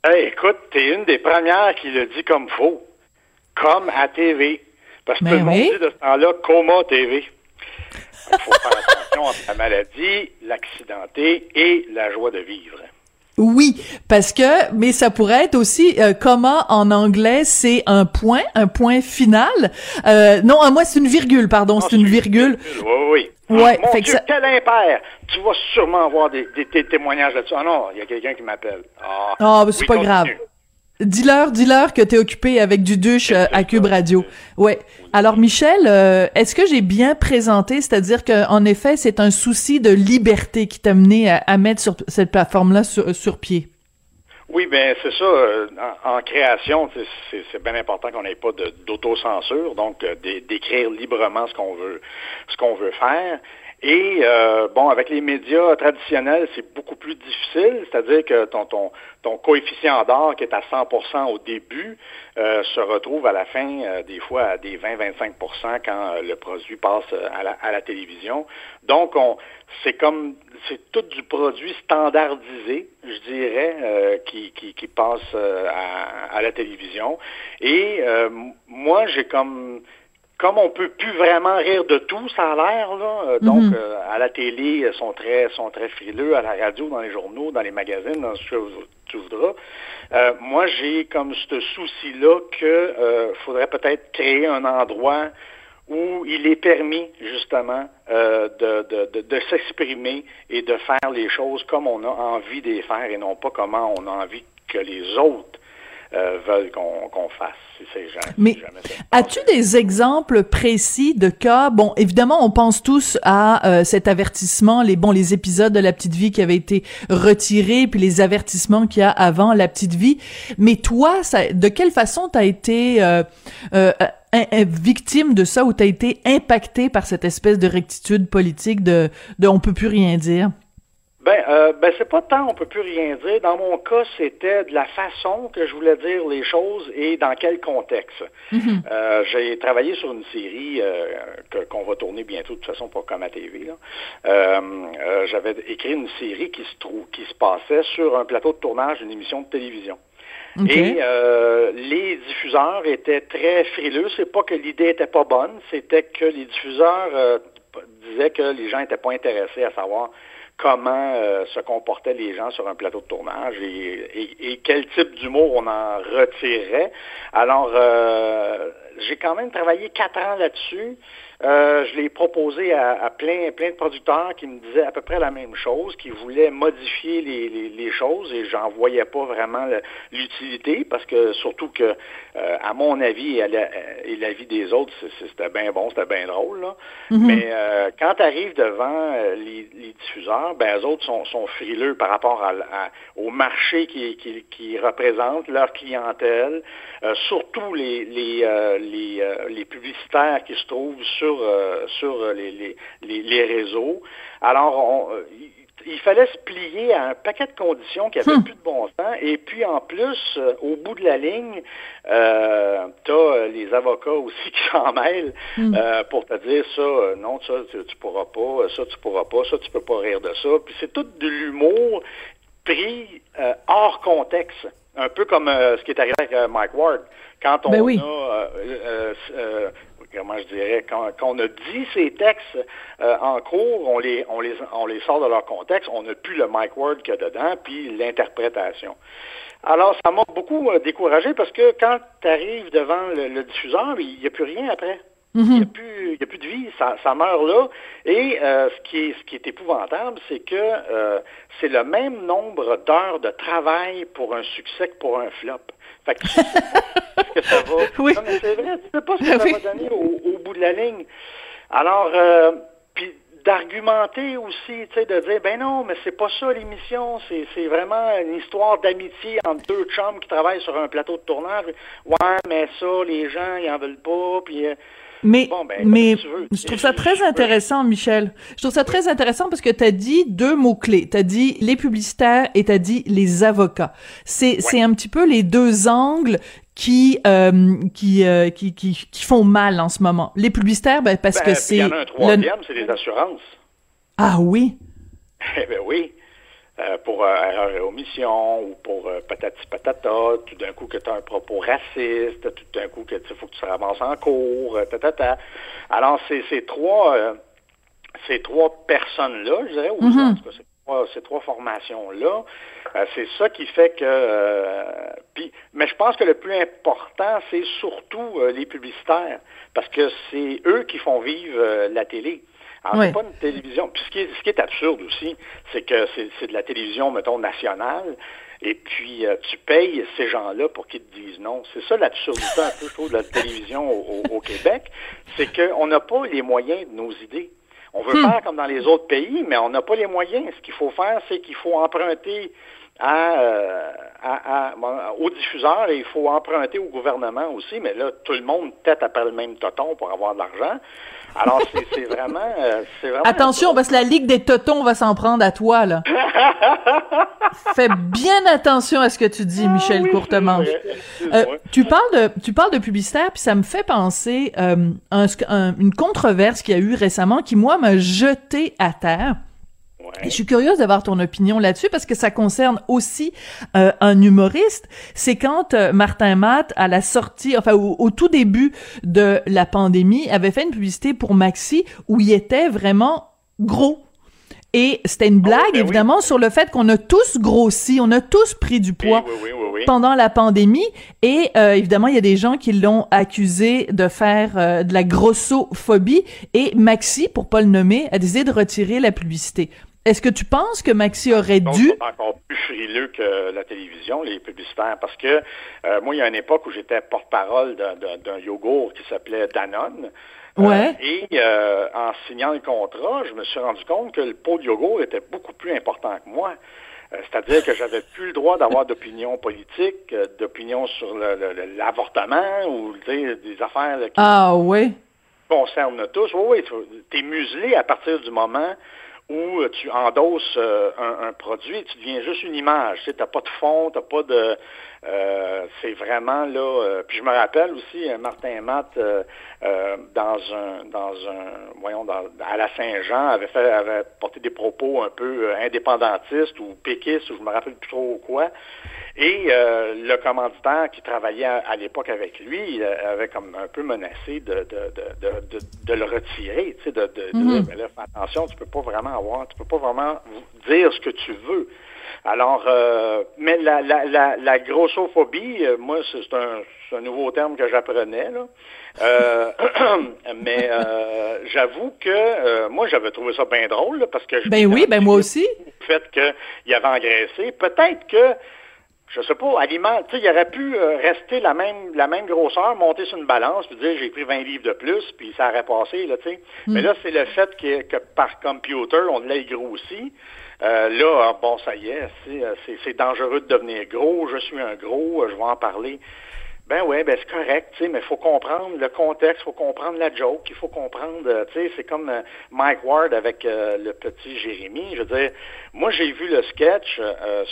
Hey, écoute, t'es une des premières qui le dit comme faux. Comme à TV. Parce que ben tout le monde dit de ce temps-là Coma TV. Il faut faire attention entre la maladie, l'accidenté et la joie de vivre. Oui, parce que, mais ça pourrait être aussi euh, comment en anglais c'est un point, un point final. Euh, non, à moi c'est une virgule, pardon, c'est une virgule. Oui, oui. Ouais, Mon fait Dieu, que quel impair! Tu vas sûrement avoir des, témoignages là-dessus. Ah non, il y a quelqu'un qui m'appelle. Ah, oh, c'est pas grave. Dis-leur, dis-leur que t'es occupé avec du douche euh, à Cube Radio. Ouais. Alors Michel, euh, est-ce que j'ai bien présenté, c'est-à-dire qu'en effet, c'est un souci de liberté qui t'a mené à, mettre sur cette plateforme-là sur, pied? Oui, ben c'est ça. Euh, en, création, c'est bien important qu'on n'ait pas d'autocensure, donc d'écrire librement ce qu'on veut, ce qu'on veut faire. Et euh, bon, avec les médias traditionnels, c'est beaucoup plus difficile, c'est-à-dire que ton, ton, ton coefficient d'or qui est à 100% au début euh, se retrouve à la fin euh, des fois à des 20-25% quand le produit passe à la, à la télévision. Donc, on, c'est comme c'est tout du produit standardisé, je dirais, qui, qui, qui, passe à, à, la télévision. Et moi, j'ai comme comme on peut plus vraiment rire de tout, ça a l'air là. Euh, donc mhm. euh, à la télé, ils sont très sont très frileux, à la radio, dans les journaux, dans les magazines, dans ce que tu voudras. Euh, moi, j'ai comme ce souci-là que faudrait peut-être créer un endroit où il est permis justement de, de, de s'exprimer et de faire les choses comme on a envie de les faire et non pas comment on a envie que les autres euh, veulent qu'on fasse. Mais as-tu des exemples précis de cas? Bon, évidemment, on pense tous à euh, cet avertissement, les bons, les épisodes de La Petite Vie qui avaient été retirés, puis les avertissements qu'il y a avant La Petite Vie. Mais toi, ça, de quelle façon t'as été euh, euh victime de ça ou t'as été impacté par cette espèce de rectitude politique de, de on peut plus rien dire? Ben, euh, ben c'est pas tant, on peut plus rien dire. Dans mon cas, c'était de la façon que je voulais dire les choses et dans quel contexte. Mhm. euh, j'ai travaillé sur une série euh, qu'on va tourner bientôt de toute façon pour comme à TV. Euh, j'avais écrit une série qui se trouve, qui se passait sur un plateau de tournage d'une émission de télévision. Et euh, les diffuseurs étaient très frileux. C'est pas que l'idée était pas bonne, c'était que les diffuseurs euh, disaient que les gens étaient pas intéressés à savoir comment euh, se comportaient les gens sur un plateau de tournage et, quel type d'humour on en retirait. Alors, euh, j'ai quand même travaillé quatre ans là-dessus. Euh, je l'ai proposé à, plein, plein de producteurs qui me disaient à peu près la même chose, qui voulaient modifier les, les, choses et j'en voyais pas vraiment l'utilité parce que surtout que, euh, à mon avis et, l'avis des autres, c'était bien bon, c'était bien drôle. Là. Mm-hmm. Mais euh, quand tu arrives devant les, diffuseurs, ben eux autres sont, sont frileux par rapport à, au marché qui, qui, qui représente leur clientèle, surtout les, les, les, les publicitaires qui se trouvent sur sur, euh, les, les, réseaux. Alors, euh, il fallait se plier à un paquet de conditions qui n'avaient hmm. plus de bon sens. Et puis, en plus, euh, au bout de la ligne, euh, tu as les avocats aussi qui s'en mêlent hmm. pour te dire ça, non, ça, tu, ne pourras pas, ça, tu pourras pas, ça, tu peux pas rire de ça. Puis c'est tout de l'humour pris hors contexte. Un peu comme ce qui est arrivé avec Mike Ward. Quand on ben a comment je dirais, quand, on a dit ces textes euh, en cours, on les, on, les, on les sort de leur contexte, on n'a plus le mic word qu'il y a dedans, puis l'interprétation. Alors, ça m'a beaucoup euh, découragé parce que quand tu arrives devant le, diffuseur, il n'y a plus rien après. Mm-hmm. Il n'y a, plus, a plus de vie, ça, ça meurt là. Et euh, ce, qui est, ce qui est épouvantable, c'est que c'est le même nombre d'heures de travail pour un succès que pour un flop. Fait que que ça va. Oui. Non, mais c'est vrai, tu sais pas ce que ça va donner au, bout de la ligne. Alors, euh, puis d'argumenter aussi, tu sais, de dire, ben non, mais c'est pas ça l'émission, c'est, c'est vraiment une histoire d'amitié entre deux chums qui travaillent sur un plateau de tournage. Ouais, mais ça, les gens, ils en veulent pas, puis... Euh, mais, ben, mais je trouve ça très intéressant, Michel. Je trouve ça très intéressant parce que tu as dit deux mots-clés. Tu as dit les publicitaires et tu as dit les avocats. C'est c'est un petit peu les deux angles qui, euh, qui, euh, qui, qui, qui, font mal en ce moment. Les publicitaires, ben, parce ben, que c'est... Il y en a un troisième, c'est les assurances. Ah oui? Eh ben oui. Euh, pour euh, erreur et omission ou pour euh, patati patata, tout d'un coup que tu as un propos raciste, tout d'un coup que tu faut que tu te ramasses en cours, tatata. Alors, c'est ces trois ces trois personnes-là, je dirais, ou mm-hmm. en tout cas, ces trois, ces trois formations-là, c'est ça qui fait que puis mais je pense que le plus important, c'est surtout les publicitaires, parce que c'est eux qui font vivre la télé. Alors, c'est pas une télévision. Puis ce qui est, ce qui est absurde aussi, c'est que c'est de la télévision, mettons, nationale. Et puis, euh, tu payes ces gens-là pour qu'ils te disent non. C'est ça l'absurdité un peu, je trouve, de la télévision au, Québec. C'est qu'on n'a pas les moyens de nos idées. On veut hmm. faire comme dans les autres pays, mais on n'a pas les moyens. Ce qu'il faut faire, c'est qu'il faut emprunter à, euh, à, aux diffuseurs et il faut emprunter au gouvernement aussi. Mais là, tout le monde tête après le même toton pour avoir de l'argent. Alors, c'est vraiment, euh, vraiment, Attention, parce que la Ligue des Totons va s'en prendre à toi, là. Fais bien attention à ce que tu dis, Michel ah, Courtemanche. Euh, tu parles de, tu parles de publicitaire, puis ça me fait penser euh, un, une controverse qu'il y a eu récemment qui, moi, m'a jeté à terre. Je suis curieuse d'avoir ton opinion là-dessus parce que ça concerne aussi euh, un humoriste. C'est quand euh, Martin Matt, à la sortie, enfin au, tout début de la pandémie, avait fait une publicité pour Maxi où il était vraiment gros. Et c'était une oh, blague, ben évidemment, sur le fait qu'on a tous grossi, on a tous pris du poids pendant la pandémie. Et euh, évidemment, il y a des gens qui l'ont accusé de faire de la grossophobie. Et Maxi, pour pas le nommer, a décidé de retirer la publicité. Est-ce que tu penses que Maxi aurait dû... encore plus frileux que la télévision, les publicitaires, parce que euh, moi, il y a une époque où j'étais porte-parole d'un yogourt qui s'appelait Danone. Euh, et euh, en signant le contrat, je me suis rendu compte que le pot de yogourt était beaucoup plus important que moi. C'est-à-dire que j'avais plus le droit d'avoir d'opinion politique, d'opinion sur l'avortement ou des affaires qui ah, concernent tous. Oui, oui, tu es muselé à partir du moment où tu endosses euh, un, un, produit, tu deviens juste une image. Tu n'as pas de fond, tu n'as pas de... Euh, c'est vraiment là. Euh, puis je me rappelle aussi euh, Martin Matt dans un dans un voyons dans, à la Saint-Jean avait fait avait porté des propos un peu indépendantistes ou péquistes ou je me rappelle plus trop quoi. Et le commanditaire qui travaillait à, l'époque avec lui avait comme un peu menacé de, de, de, de, le retirer, tu sais, de, de, mm-hmm. mais là, attention, tu peux pas vraiment avoir, tu peux pas vraiment dire ce que tu veux. Alors, euh, mais la, la, la, la grossophobie, euh, moi, c'est un, un, nouveau terme que j'apprenais. Là. Euh, mais euh, j'avoue que moi, j'avais trouvé ça bien drôle parce que... Je ben oui, ben moi aussi. Le fait qu'il avait engraissé. Peut-être que je sais pas, aliment, tu sais, il aurait pu rester la même la même grosseur, monter sur une balance, puis dire j'ai pris 20 livres de plus, puis ça aurait passé, là, tu sais. Hmm. Mais là, c'est le fait que, que, par computer, on l'a grossi. Euh, là, ah, bon, ça y est, euh, c'est dangereux de devenir gros, je suis un gros, euh, je vais en parler. Ben oui, ben c'est correct, mais il faut comprendre le contexte, il faut comprendre la joke, il faut comprendre, tu sais, c'est comme Mike Ward avec le petit Jérémy. Je veux dire, moi j'ai vu le sketch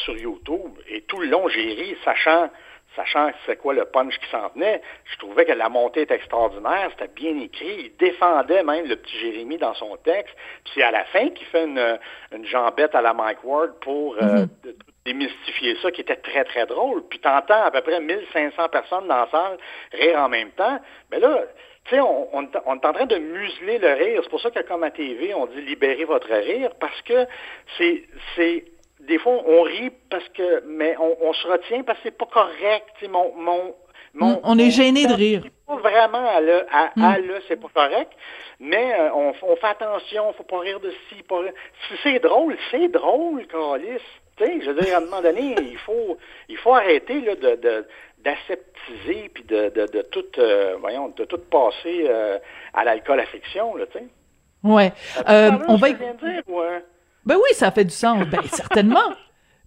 sur YouTube et tout le long j'ai ri, sachant sachant c'est quoi le punch qui s'en tenait, je trouvais que la montée était extraordinaire, c'était bien écrit, il défendait même le petit Jérémy dans son texte, puis c'est à la fin qu'il fait une, une jambette à la Mike Ward pour euh, mhm. démystifier ça, qui était très, très drôle. Puis t'entends à peu près 1500 personnes dans la salle rire en même temps, mais là, tu sais, on, on, on, est en train de museler le rire. C'est pour ça que, comme à TV, on dit libérez votre rire, parce que c'est des fois, on rit parce que, mais on, se retient parce que c'est pas correct. Mon, mon, mon, on est gêné de rire. Pas vraiment à le, à, à mm. le, c'est pas correct, mais euh, on, on, fait attention, faut pas rire de ci, pas Si c'est drôle, c'est drôle, Carlis. Tu sais, je veux dire, à un moment donné, il faut, il faut arrêter là, de, de d'aseptiser puis de, de, de tout, euh, voyons, de tout passer euh, à l'alcool à fiction, là, tu sais. Ouais. on va. Dire, ouais. Ben oui, ça fait du sens. Ben certainement.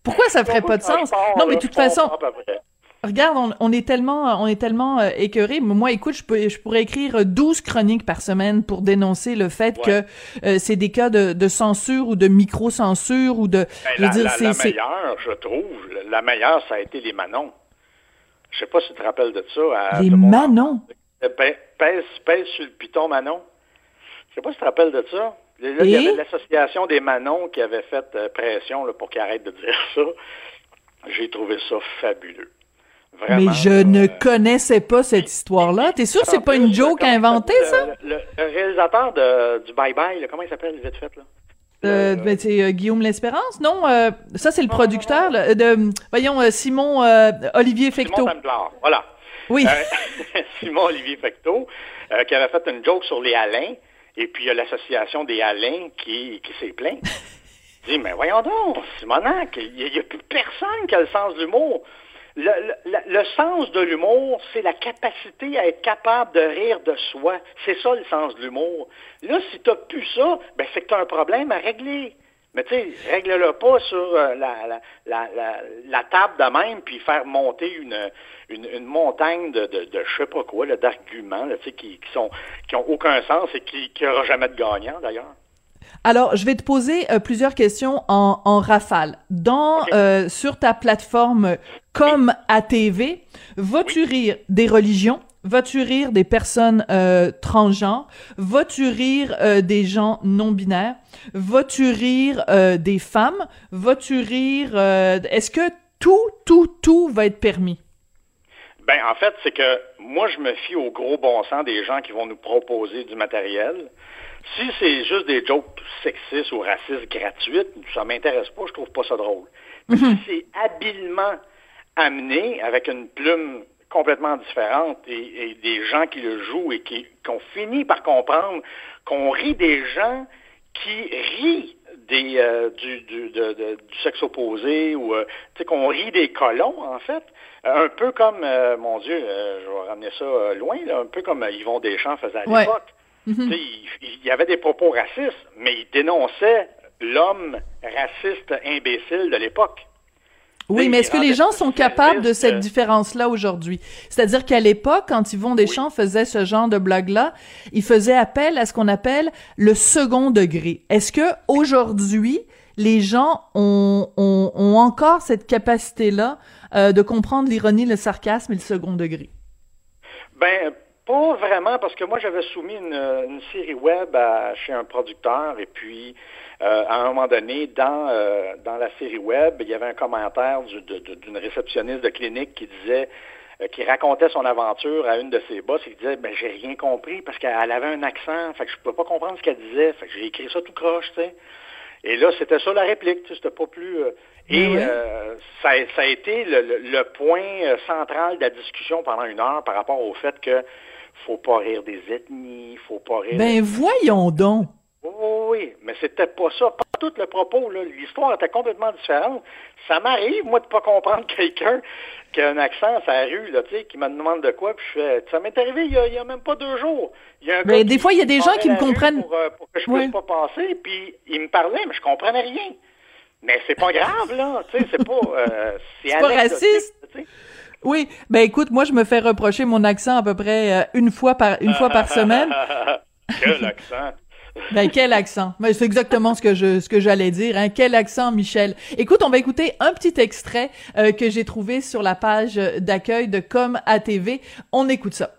Pourquoi ça ferait pas de sens? Non, mais de toute façon. Regarde, on, est tellement, on est tellement euh, écœuré. Moi, écoute, je, peux, je pourrais écrire 12 chroniques par semaine pour dénoncer le fait que euh, c'est des cas de, de, censure ou de micro-censure ou de. Ben, je veux dire, c'est. La meilleure, je trouve, la meilleure, ça a été les Manons. Je sais pas si tu te rappelles de ça. les Manons? Pèse, pèse sur le piton Manon. Je sais pas si tu te rappelles de ça. Il y avait l'association des Manons qui avait fait euh, pression là, pour qu'ils arrêtent de dire ça. J'ai trouvé ça fabuleux. Mais je ne connaissais pas cette histoire-là. T'es sûr que c'est pas une joke inventée, ça? Le, réalisateur de, du Bye Bye, comment il s'appelle vite fait, là? Euh, ben, c'est euh, Guillaume L'Espérance, non? Euh, ça, c'est le producteur de, voyons, Simon Olivier Fecteau. Simon voilà. Oui. Simon Olivier Fecteau, qui avait fait une joke sur les Alains. Et puis, il y a l'association des Alains qui, qui s'est plaint. Dit, mais voyons donc, Simonac, il n'y a, plus personne qui a le sens de l'humour. Le, le, le, sens de l'humour, c'est la capacité à être capable de rire de soi. C'est ça le sens de l'humour. Là, si tu n'as plus ça, ben c'est que tu as un problème à régler. Mais tu sais, règle-le pas sur euh, la, la, la, la, table de même, puis faire monter une, une, une montagne de, de, de je sais pas quoi, d'arguments qui, qui sont qui ont aucun sens et qui n'aura jamais de gagnant d'ailleurs. Alors, je vais te poser euh, plusieurs questions en, en rafale. Dans euh, sur ta plateforme comme ATV, vas-tu rire des religions? Vas-tu rire des personnes euh, transgenres? Vas-tu rire euh, des gens non-binaires? Vas-tu rire euh, des femmes? Vas-tu rire... Est-ce que tout, tout, tout va être permis? Ben, en fait, c'est que moi, je me fie au gros bon sens des gens qui vont nous proposer du matériel. Si c'est juste des jokes sexistes ou racistes gratuites, ça m'intéresse pas, je trouve pas ça drôle. Mais si c'est habilement amené avec une plume complètement différente et, des gens qui le jouent et qui, ont fini par comprendre qu'on rit des gens qui rient des, euh, du, du, du, sexe opposé ou euh, qu'on rit des colons, en fait. Un peu comme, euh, mon Dieu, je vais ramener ça loin, un peu comme Yvon Deschamps faisait à l'époque. Mm-hmm. il, y avait des propos racistes, mais il dénonçait l'homme raciste imbécile de l'époque. Oui, mais est-ce que les gens sont capables de cette différence-là aujourd'hui? C'est-à-dire qu'à l'époque, quand Yvon Deschamps faisait ce genre de blague-là, il faisait appel à ce qu'on appelle le second degré. Est-ce que aujourd'hui, les gens ont, ont, ont encore cette capacité-là euh, de comprendre l'ironie, le sarcasme et le second degré? Ben, pas vraiment, parce que moi, j'avais soumis une, une série web à, chez un producteur, et puis, euh, à un moment donné, dans, euh, dans la série web, il y avait un commentaire d'une réceptionniste de clinique qui disait euh, qui racontait son aventure à une de ses boss, il disait ben j'ai rien compris parce qu'elle avait un accent, fait que je pouvais pas comprendre ce qu'elle disait, fait que j'ai écrit ça tout croche, tu sais. Et là, c'était ça la réplique, c'était pas plus. Et euh, ça, ça, a été le, le, point central de la discussion pendant une heure par rapport au fait que faut pas rire des ethnies, faut pas rire. Ben voyons donc. Oui, oui, mais c'était pas ça. Pas tout le propos, là. L'histoire était complètement différente. Ça m'arrive, moi, de pas comprendre quelqu'un qui a un accent à sa rue, là, tu sais, qui me demande de quoi, puis je fais, ça m'est arrivé il y, a, il y, a, même pas deux jours. Il y a un mais des fois, il y a des gens qui me comprennent. Pour, euh, pour que je puisse pas passer, puis il me parlait, mais je comprenais rien. Mais c'est pas grave, là, tu sais, c'est pas... Euh, c'est pas raciste. Oui, ben écoute, moi, je me fais reprocher mon accent à peu près euh, une fois par une fois par semaine. Quel accent? Ben quel accent? Ben, c'est exactement ce que je ce que j'allais dire. Hein. Quel accent, Michel? Écoute, on va écouter un petit extrait euh, que j'ai trouvé sur la page d'accueil de Com ATV. On écoute ça.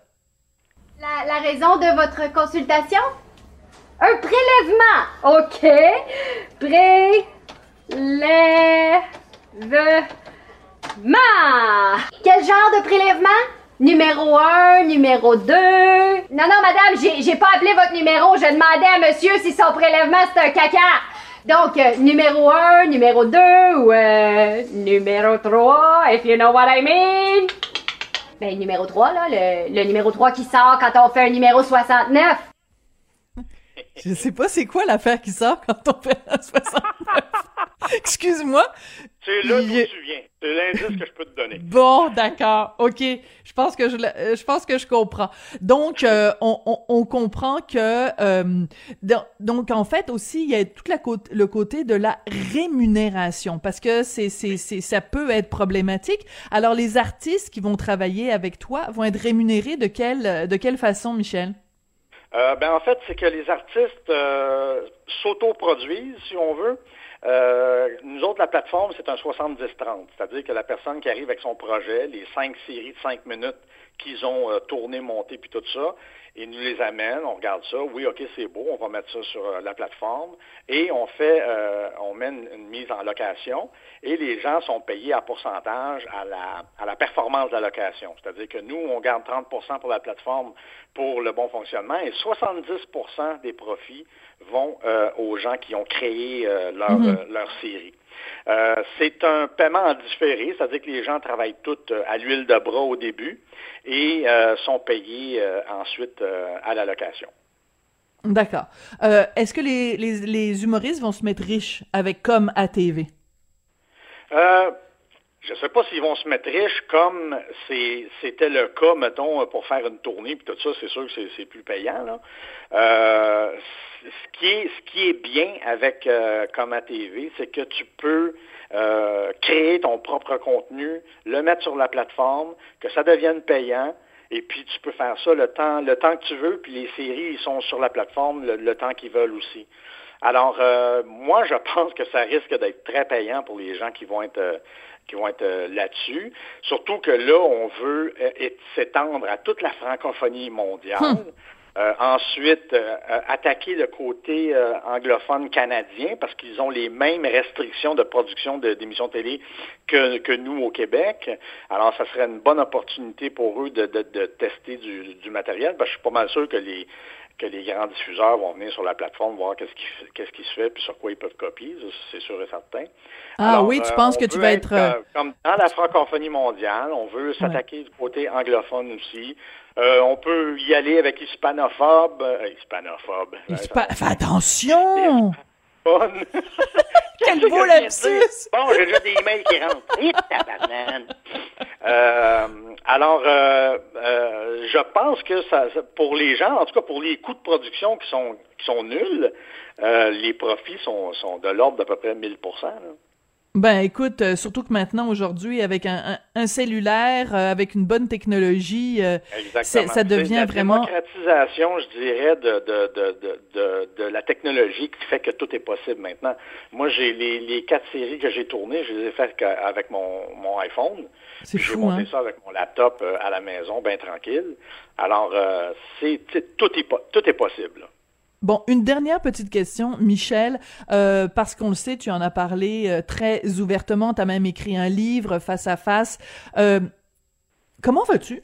La, la raison de votre consultation? Un prélèvement. Ok. Prélèvement. Quel genre de prélèvement? Numéro 1, numéro 2. Non, non, madame, j'ai pas appelé votre numéro. Je demandais à monsieur si son prélèvement c'est un caca. Donc, euh, numéro 1, numéro 2 ou euh, numéro 3, if you know what I mean. Ben, numéro 3, là, le, le numéro 3 qui sort quand on fait un numéro 69. Je sais pas c'est quoi l'affaire qui sort quand on fait un 69. Excuse-moi. C'est là d'où tu viens. C'est l'indice que je peux te donner. Bon, d'accord. OK. Je pense que je, je pense que je comprends. Donc, euh, on, on, on, comprend que euh, donc en fait aussi il y a tout la le côté de la rémunération parce que c'est c'est c'est ça peut être problématique. Alors les artistes qui vont travailler avec toi vont être rémunérés de quelle de quelle façon, Michel? Euh, ben en fait, c'est que les artistes euh, s'autoproduisent, si on veut. Euh, nous autres, la plateforme, c'est un 70-30, c'est-à-dire que la personne qui arrive avec son projet, les cinq séries de cinq minutes qu'ils ont euh, tourné, monté, puis tout ça, ils nous les amènent, on regarde ça, oui, ok, c'est beau, on va mettre ça sur euh, la plateforme, et on fait, euh, on mène une, mise en location, et les gens sont payés à pourcentage à la, à la performance de la location. C'est-à-dire que nous, on garde 30% pour la plateforme pour le bon fonctionnement, et 70% des profits vont euh, aux gens qui ont créé leur, mm-hmm. leur série. Euh, c'est un paiement en différé, c'est-à-dire que les gens travaillent toutes euh, à l'huile de bras au début et euh, sont payés ensuite à la location. D'accord. Est-ce que les, les, humoristes vont se mettre riches avec comme ATV? Je ne sais pas s'ils vont se mettre riches comme c'était le cas, mettons, pour faire une tournée, puis tout ça, c'est sûr que c'est plus payant. Là. Euh, ce, qui est, ce qui est bien avec euh, Coma TV, c'est que tu peux euh, créer ton propre contenu, le mettre sur la plateforme, que ça devienne payant, et puis tu peux faire ça le temps, le temps que tu veux, puis les séries ils sont sur la plateforme le, temps qu'ils veulent aussi. Alors, euh, moi, je pense que ça risque d'être très payant pour les gens qui vont être qui vont être euh, là-dessus. Surtout que là, on veut euh, s'étendre à toute la francophonie mondiale. Hmm. Euh, ensuite, attaquer le côté anglophone canadien parce qu'ils ont les mêmes restrictions de production d'émissions télé que, que, nous au Québec. Alors, ça serait une bonne opportunité pour eux de, de, de tester du, du matériel. Parce que je suis pas mal sûr que les, que les grands diffuseurs vont venir sur la plateforme voir qu'est-ce qui, qu'est-ce qui se fait puis sur quoi ils peuvent copier, c'est sûr et certain. Ah oui, tu penses que tu vas être... Euh, comme dans la francophonie mondiale, on veut s'attaquer du côté anglophone aussi. Euh, on peut y aller avec hispanophobe. Euh, hispanophobe. Fais attention! Quel beau lapsus! Bon, j'ai déjà des emails qui rentrent. euh, alors, euh, euh, je pense que ça, pour les gens, en tout cas pour les coûts de production qui sont, qui sont nuls, les profits sont, sont de l'ordre d'à peu près 1000 là. Ben écoute, euh, surtout que maintenant aujourd'hui avec un, un, cellulaire, euh, avec une bonne technologie, euh, ça devient la vraiment démocratisation, je dirais, de, de, de, de, de, la technologie qui fait que tout est possible maintenant. Moi, j'ai les, les quatre séries que j'ai tournées, je les ai faites avec mon, mon iPhone. C'est fou, J'ai monté ça avec mon laptop à la maison, bien tranquille. Alors, c'est tout est tout est possible. Bon, une dernière petite question, Michel, euh, parce qu'on le sait, tu en as parlé euh, très ouvertement, tu as même écrit un livre face à face. Euh, comment vas-tu?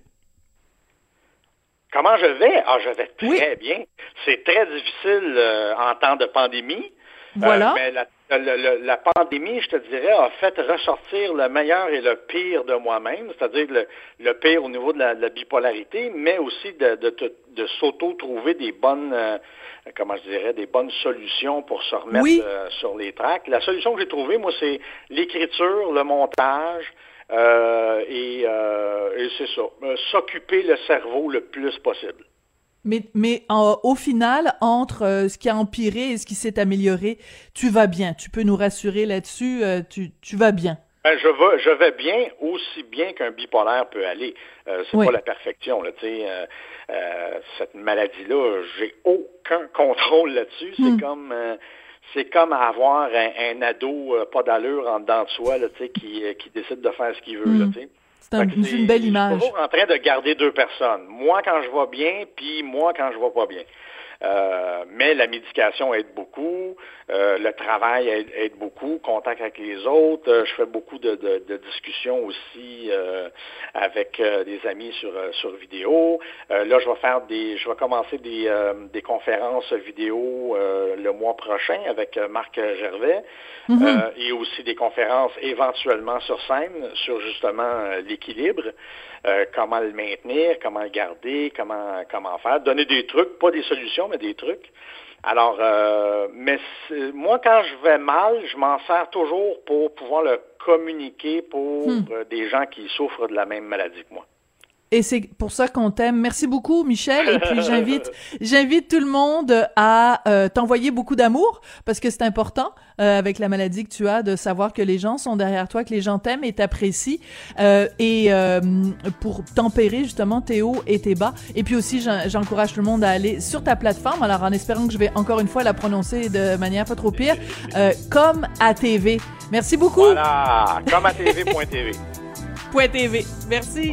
Comment je vais? Ah, je vais très bien. C'est très difficile en temps de pandémie. Voilà. mais la, la, pandémie, je te dirais, a fait ressortir le meilleur et le pire de moi-même, c'est-à-dire le, pire au niveau de la, bipolarité, mais aussi de, de, de s'auto-trouver des bonnes comment je dirais, des bonnes solutions pour se remettre euh, sur les tracks. La solution que j'ai trouvée, moi, c'est l'écriture, le montage, euh, et, euh, et c'est ça, s'occuper le cerveau le plus possible. Mais, mais au final, entre ce qui a empiré et ce qui s'est amélioré, tu vas bien. Tu peux nous rassurer là-dessus, tu, tu vas bien. Ben, je vais, je vais bien, aussi bien qu'un bipolaire peut aller. Euh, c'est pas la perfection, là, tu sais. Euh, euh, cette maladie-là, j'ai aucun contrôle là-dessus. C'est hmm. comme, c'est comme avoir un, ado pas d'allure en dedans de soi, là, qui, qui décide de faire ce qu'il veut, là, C'est une belle image. Je suis toujours en train de garder deux personnes. Moi quand je vais bien, puis moi quand je vais pas bien. Euh, mais la médication aide beaucoup, euh, le travail aide, beaucoup, contact avec les autres. Euh, je fais beaucoup de, discussions aussi avec des amis sur, sur vidéo. là, je vais faire des, je vais commencer des, des conférences vidéo le mois prochain avec Marc Gervais mm-hmm. et aussi des conférences éventuellement sur scène sur justement l'équilibre. Euh, comment le maintenir, comment le garder, comment, comment faire. Donner des trucs, pas des solutions, mais des trucs. Alors, euh, mais moi, quand je vais mal, je m'en sers toujours pour pouvoir le communiquer pour hmm. euh, des gens qui souffrent de la même maladie que moi. Et c'est pour ça qu'on t'aime. Merci beaucoup, Michel. Et puis j'invite, j'invite tout le monde à euh, t'envoyer beaucoup d'amour parce que c'est important euh, avec la maladie que tu as de savoir que les gens sont derrière toi, que les gens t'aiment et t'apprécient euh, et pour tempérer justement tes hauts et tes bas. Et puis aussi, j'encourage tout le monde à aller sur ta plateforme. Alors en espérant que je vais encore une fois la prononcer de manière pas trop pire, comme ATV. Merci beaucoup. Voilà, comme ATV.tv. TV. Merci.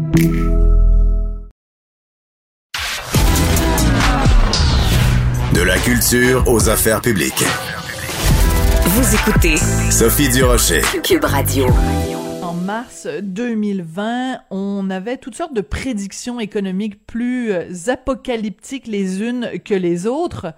culture aux affaires publiques. Vous écoutez Sophie Durocher, Cube Radio mars 2020, on avait toutes sortes de prédictions économiques plus euh, apocalyptiques les unes que les autres.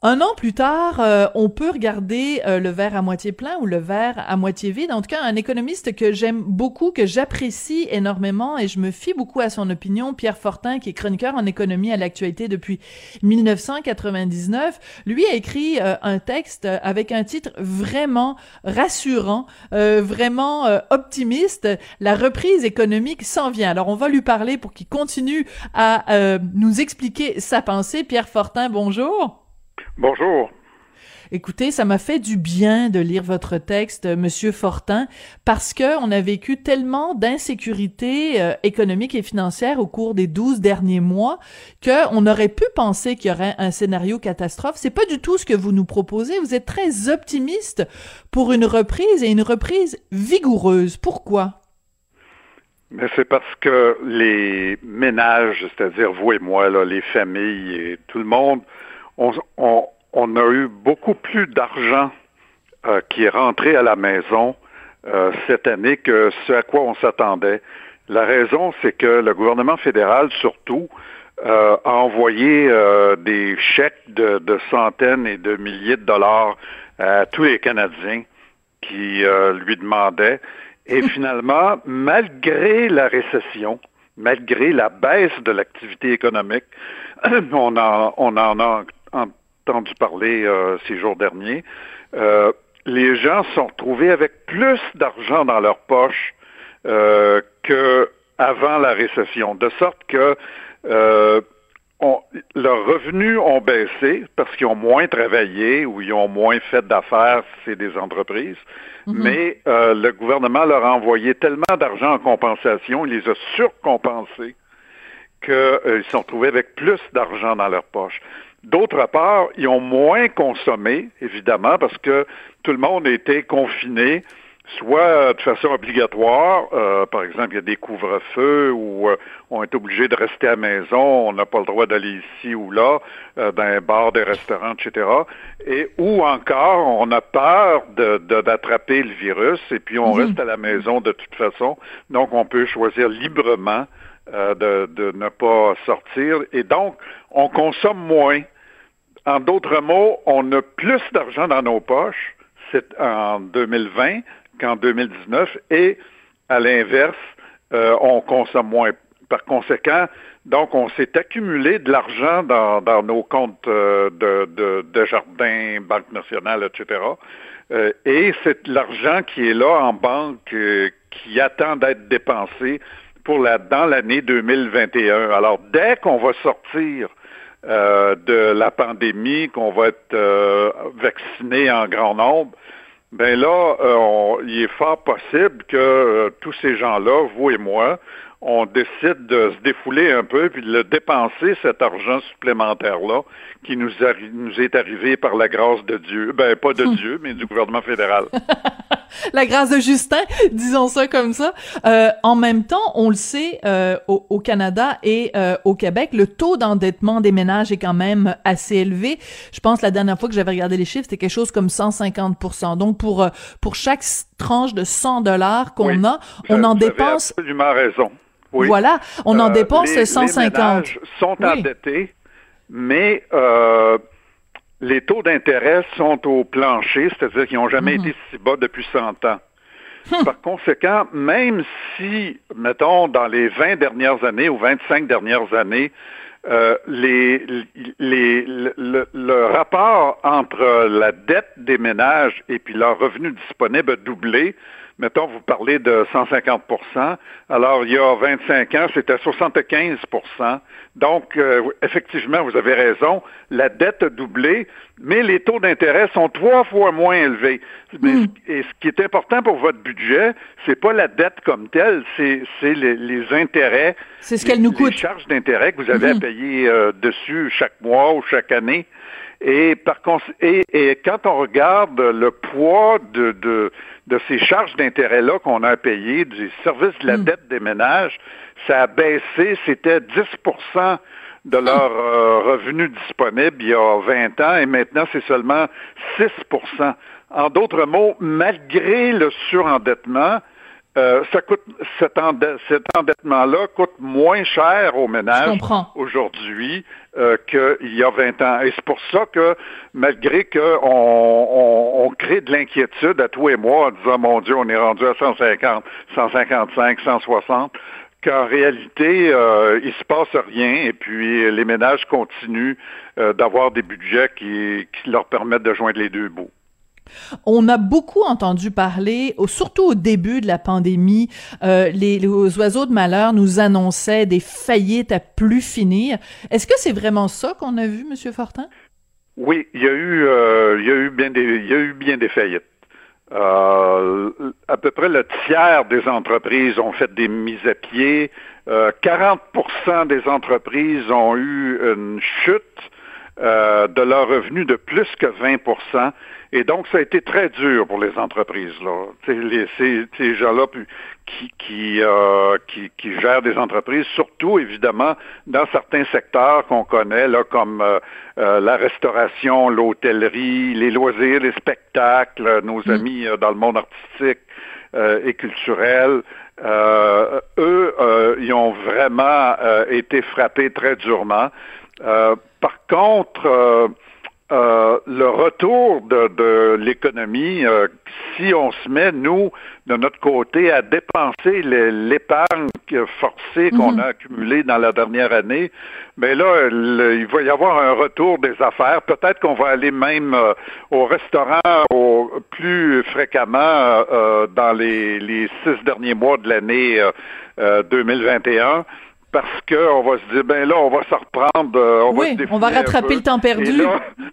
Un an plus tard, euh, on peut regarder euh, le verre à moitié plein ou le verre à moitié vide. En tout cas, un économiste que j'aime beaucoup, que j'apprécie énormément et je me fie beaucoup à son opinion, Pierre Fortin, qui est chroniqueur en économie à l'actualité depuis 1999, lui a écrit euh, un texte avec un titre vraiment rassurant, vraiment optimiste. La reprise économique s'en vient. Alors, on va lui parler pour qu'il continue à nous expliquer sa pensée. Pierre Fortin, bonjour. Bonjour. Écoutez, ça m'a fait du bien de lire votre texte, Monsieur Fortin, parce que on a vécu tellement d'insécurité euh, économique et financière au cours des douze derniers mois que on aurait pu penser qu'il y aurait un scénario catastrophe. C'est pas du tout ce que vous nous proposez. Vous êtes très optimiste pour une reprise et une reprise vigoureuse. Pourquoi? Mais c'est parce que les ménages, c'est-à-dire vous et moi, là, les familles et tout le monde, on, a eu beaucoup plus d'argent euh, qui est rentré à la maison euh, cette année que ce à quoi on s'attendait. La raison, c'est que le gouvernement fédéral, surtout, euh, a envoyé des chèques de, centaines et de milliers de dollars à tous les Canadiens qui lui demandaient. Et finalement, malgré la récession, malgré la baisse de l'activité économique, on, on en a entendu parler ces jours derniers, les gens se sont retrouvés avec plus d'argent dans leur poche euh, qu'avant la récession, de sorte que euh, leurs revenus ont baissé parce qu'ils ont moins travaillé ou ils ont moins fait d'affaires, c'est des entreprises, mhm. mais euh, le gouvernement leur a envoyé tellement d'argent en compensation, il les a surcompensés qu'ils euh, se sont retrouvés avec plus d'argent dans leur poche. D'autre part, ils ont moins consommé, évidemment, parce que tout le monde était confiné, soit de façon obligatoire, euh, par exemple, il y a des couvre-feux où euh, on est obligé de rester à la maison, on n'a pas le droit d'aller ici ou là, euh, dans un bar, des restaurants, etc. Et ou encore, on a peur d'attraper le virus et puis on mhm. reste à la maison de toute façon. Donc, on peut choisir librement de, de ne pas sortir. Et donc, on consomme moins. En d'autres mots, on a plus d'argent dans nos poches en 2020 qu'en 2019 et à l'inverse, euh, on consomme moins. Par conséquent, donc on s'est accumulé de l'argent dans, dans, nos comptes euh, de, de, de, jardin, Banque nationale, etc. Euh, et c'est l'argent qui est là en banque qui attend d'être dépensé pour dans l'année 2021. Alors, dès qu'on va sortir de la pandémie, qu'on va être vacciné en grand nombre, ben là, euh, il est fort possible que euh, tous ces gens-là, vous et moi, on décide de se défouler un peu puis de le dépenser cet argent supplémentaire-là qui nous, nous est arrivé par la grâce de Dieu. Ben, pas de Dieu, mais du gouvernement fédéral. la grâce de Justin, disons ça comme ça. Euh, en même temps, on le sait, euh, au, au, Canada et euh, au Québec, le taux d'endettement des ménages est quand même assez élevé. Je pense la dernière fois que j'avais regardé les chiffres, c'était quelque chose comme 150% Donc pour euh, pour chaque tranche de 100 dollars qu'on a, on en dépense. absolument raison. Voilà, on en euh, dépense 150. Les sont endettés, mais euh, les taux d'intérêt sont au plancher, c'est-à-dire qu'ils n'ont jamais mhm. été si bas depuis 100 ans. Hum. Par conséquent, même si, mettons, dans les 20 dernières années ou 25 dernières années, euh, les, les, le, le, rapport entre la dette des ménages et puis leur revenu disponible a doublé, mettons, vous parlez de 150% alors il y a 25 ans, c'était 75% Donc, euh, effectivement, vous avez raison, la dette a doublé, mais les taux d'intérêt sont trois fois moins élevés. Hmm. Et ce qui est important pour votre budget, c'est pas la dette comme telle, c'est les, les, intérêts. C'est ce qu'elle nous coûte. Les charges d'intérêt que vous avez à hmm. payer euh, dessus chaque mois ou chaque année. Et, par et, et quand on regarde le poids de, de, de ces charges d'intérêt-là qu'on a à payer, du service de la hmm. dette des ménages, ça a baissé, c'était 10% de leur euh, revenu disponible il y a 20 ans et maintenant c'est seulement 6% En d'autres mots, malgré le surendettement, euh, ça coûte cet, endettement-là coûte moins cher aux ménages aujourd'hui euh, qu'il y a 20 ans. Et c'est pour ça que malgré qu'on on, crée de l'inquiétude à toi et moi en disant mon Dieu, on est rendu à 150, 155, 160, qu'en réalité, euh, il se passe rien et puis les ménages continuent euh, d'avoir des budgets qui, qui leur permettent de joindre les deux bouts. On a beaucoup entendu parler, surtout au début de la pandémie, euh, les, oiseaux de malheur nous annonçaient des faillites à plus finir. Est-ce que c'est vraiment ça qu'on a vu, Monsieur Fortin? Oui, il y a eu, euh, bien des, faillites. Euh, à peu près le tiers des entreprises ont fait des mises à pied. 40% des entreprises ont eu une chute de leurs revenus de plus que 20 et donc, ça a été très dur pour les entreprises. Là. Les, ces, ces gens-là qui, qui, euh, qui, qui, gèrent des entreprises, surtout évidemment dans certains secteurs qu'on connaît, là, comme euh, euh, la restauration, l'hôtellerie, les loisirs, les spectacles, nos mm. amis dans le monde artistique et culturel. eux, ils ont vraiment été frappés très durement. par contre, euh, le retour de, de l'économie, euh, si on se met, nous, de notre côté, à dépenser l'épargne forcée qu'on mhm. a accumulée dans la dernière année, mais là, il va y avoir un retour des affaires. Peut-être qu'on va aller même euh, au restaurant au, plus fréquemment dans les, les, six derniers mois de l'année 2021 parce qu'on va se dire, ben là, on va se reprendre. Euh, on oui, va on va rattraper le temps perdu.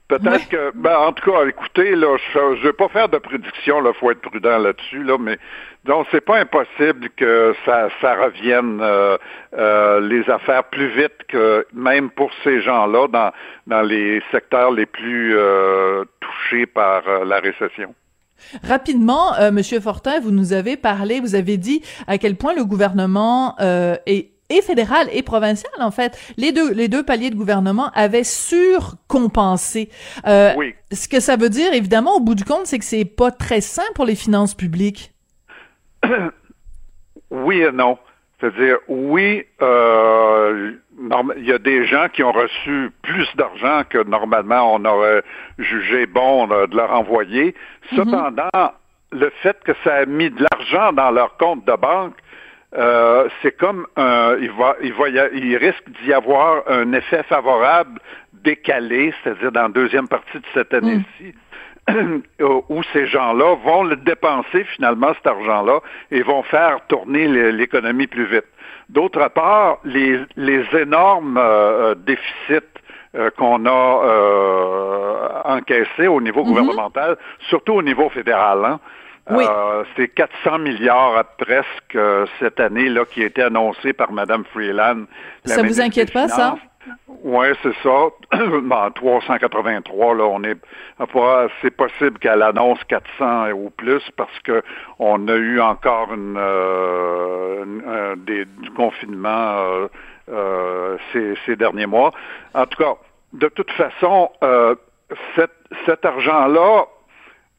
Peut-être que, ben, en tout cas, écoutez, là, je ne vais pas faire de prédiction, il faut être prudent là-dessus, là, mais donc c'est pas impossible que ça, ça revienne euh, euh, les affaires plus vite que même pour ces gens-là dans, dans les secteurs les plus touchés par la récession. Rapidement, Monsieur Fortin, vous nous avez parlé, vous avez dit à quel point le gouvernement est et fédéral et provincial en fait, les deux les deux paliers de gouvernement avaient surcompensé. Euh, oui. Ce que ça veut dire évidemment au bout du compte, c'est que c'est pas très sain pour les finances publiques. oui et non. C'est-à-dire, oui, euh, il y a des gens qui ont reçu plus d'argent que normalement on aurait jugé bon de leur envoyer. Mm-hmm. Cependant, le fait que ça a mis de l'argent dans leur compte de banque, euh, c'est comme un, il va, il va, il risque d'y avoir un effet favorable décalé, c'est-à-dire dans la deuxième partie de cette année-ci. Hmm. où ces gens-là vont le dépenser finalement cet argent-là et vont faire tourner l'économie plus vite. D'autre part, les, les énormes euh, déficits euh, qu'on a encaissés au niveau mm-hmm. gouvernemental, surtout au niveau fédéral, hein, euh, c'est 400 milliards à presque euh, cette année là qui a été annoncé par Mme Freeland. Ça vous inquiète pas ça? Oui, c'est ça. ben, 383 là, on est c'est possible qu'elle annonce 400 ou plus parce que on a eu encore une, euh, des, du confinement ces, ces, derniers mois. En tout cas, de toute façon, cet, cet argent-là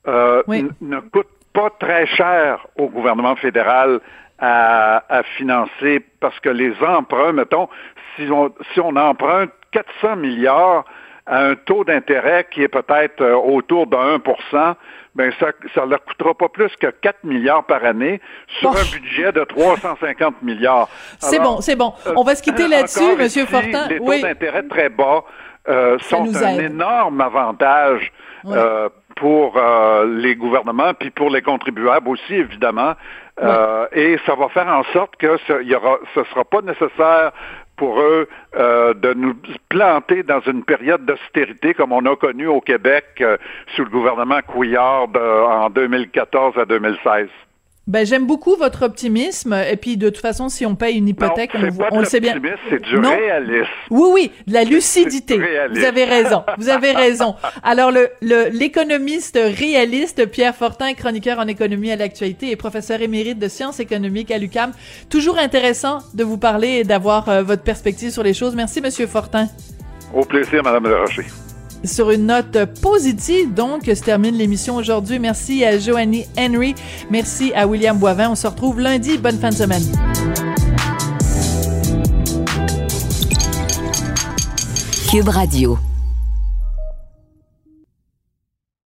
ne coûte pas très cher au gouvernement fédéral à, financer parce que les emprunts, mettons, si on, si on emprunte 400 milliards à un taux d'intérêt qui est peut-être euh, autour de 1% ben ça ne leur coûtera pas plus que 4 milliards par année sur un budget de 350 milliards. C'est bon, c'est bon. On va se quitter euh, là-dessus, Monsieur Fortin. Les taux d'intérêt très bas euh, sont un énorme avantage pour euh, les gouvernements, puis pour les contribuables aussi, évidemment. Euh, et ça va faire en sorte que ce, y aura, ce sera pas nécessaire pour eux euh, de nous planter dans une période d'austérité comme on a connu au Québec sous le gouvernement Couillard en 2014 à 2016. Ben j'aime beaucoup votre optimisme et puis de toute façon si on paye une hypothèque on, le sait bien. C'est du réalisme. Oui oui, de la lucidité. Vous avez raison. Vous avez raison. Alors le l'économiste réaliste Pierre Fortin, chroniqueur en économie à l'actualité et professeur émérite de sciences économiques à l'UCAM, toujours intéressant de vous parler et d'avoir euh, votre perspective sur les choses. Merci monsieur Fortin. Au plaisir madame Rocher. Sur une note positive, donc, se termine l'émission aujourd'hui. Merci à Joanny Henry. Merci à William Boivin. On se retrouve lundi. Bonne fin de semaine. Cube Radio.